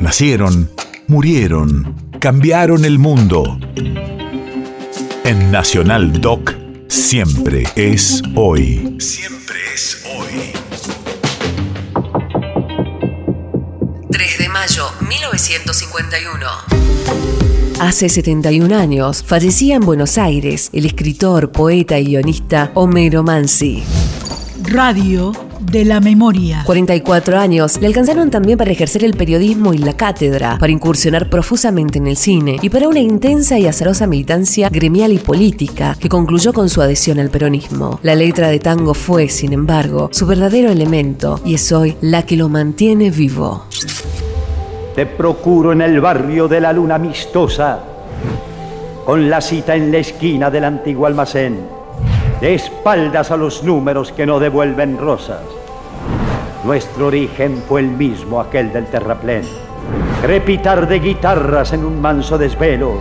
Nacieron, murieron, cambiaron el mundo. En Nacional Doc, siempre es hoy. Siempre es hoy. 3 de mayo 1951. Hace 71 años fallecía en Buenos Aires el escritor, poeta y guionista Homero Mansi. Radio de la memoria. 44 años le alcanzaron también para ejercer el periodismo y la cátedra, para incursionar profusamente en el cine y para una intensa y azarosa militancia gremial y política que concluyó con su adhesión al peronismo. La letra de tango fue, sin embargo, su verdadero elemento y es hoy la que lo mantiene vivo. Te procuro en el barrio de la luna amistosa, con la cita en la esquina del antiguo almacén de espaldas a los números que no devuelven rosas. Nuestro origen fue el mismo aquel del terraplén. Crepitar de guitarras en un manso desvelo,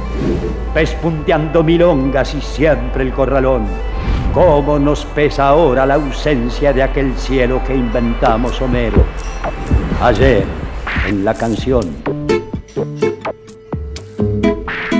pespunteando milongas y siempre el corralón. ¿Cómo nos pesa ahora la ausencia de aquel cielo que inventamos Homero? Ayer, en la canción.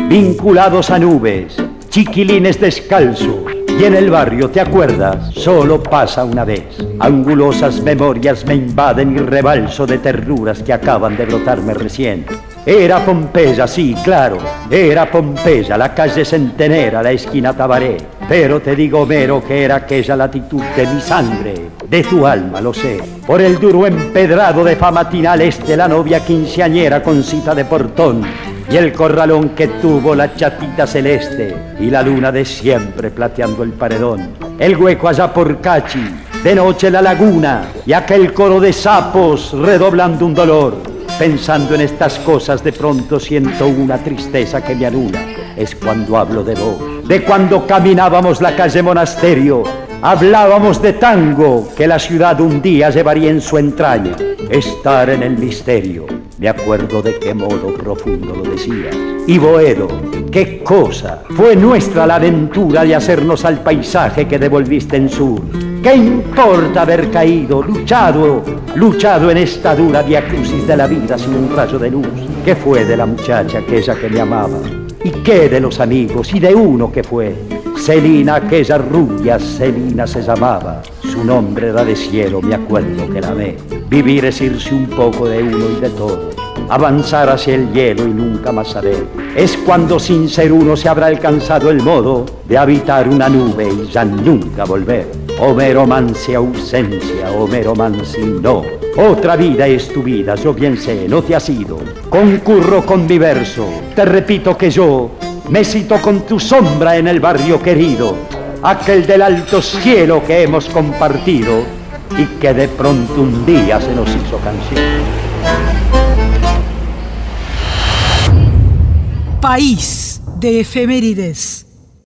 Vinculados a nubes, chiquilines descalzos, y en el barrio, ¿te acuerdas? Solo pasa una vez. Angulosas memorias me invaden y rebalso de terruras que acaban de brotarme recién. Era Pompeya, sí, claro, era Pompeya, la calle Centenera, la esquina Tabaré. Pero te digo, Mero, que era aquella latitud de mi sangre, de tu alma, lo sé. Por el duro empedrado de Famatinal este, la novia quinceañera con cita de portón y el corralón que tuvo la chatita celeste y la luna de siempre plateando el paredón. El hueco allá por Cachi, de noche la laguna y aquel coro de sapos redoblando un dolor. Pensando en estas cosas de pronto siento una tristeza que me anula. Es cuando hablo de vos, de cuando caminábamos la calle Monasterio Hablábamos de tango que la ciudad un día llevaría en su entraña, estar en el misterio. Me acuerdo de qué modo profundo lo decías. Y Boedo, qué cosa. Fue nuestra la aventura de hacernos al paisaje que devolviste en sur. ¿Qué importa haber caído, luchado, luchado en esta dura diacrucis de la vida sin un rayo de luz? ¿Qué fue de la muchacha aquella que me amaba? ¿Y qué de los amigos y de uno que fue? Celina, aquella rubia Celina se llamaba. Su nombre era de cielo, me acuerdo que la ve. Vivir es irse un poco de uno y de todo. Avanzar hacia el hielo y nunca más saber. Es cuando sin ser uno se habrá alcanzado el modo de habitar una nube y ya nunca volver. Homero Mansi ausencia, Homero Mansi no. Otra vida es tu vida, yo bien sé, no te has ido. Concurro con mi verso, te repito que yo me cito con tu sombra en el barrio querido, aquel del alto cielo que hemos compartido y que de pronto un día se nos hizo canción. País de efemérides.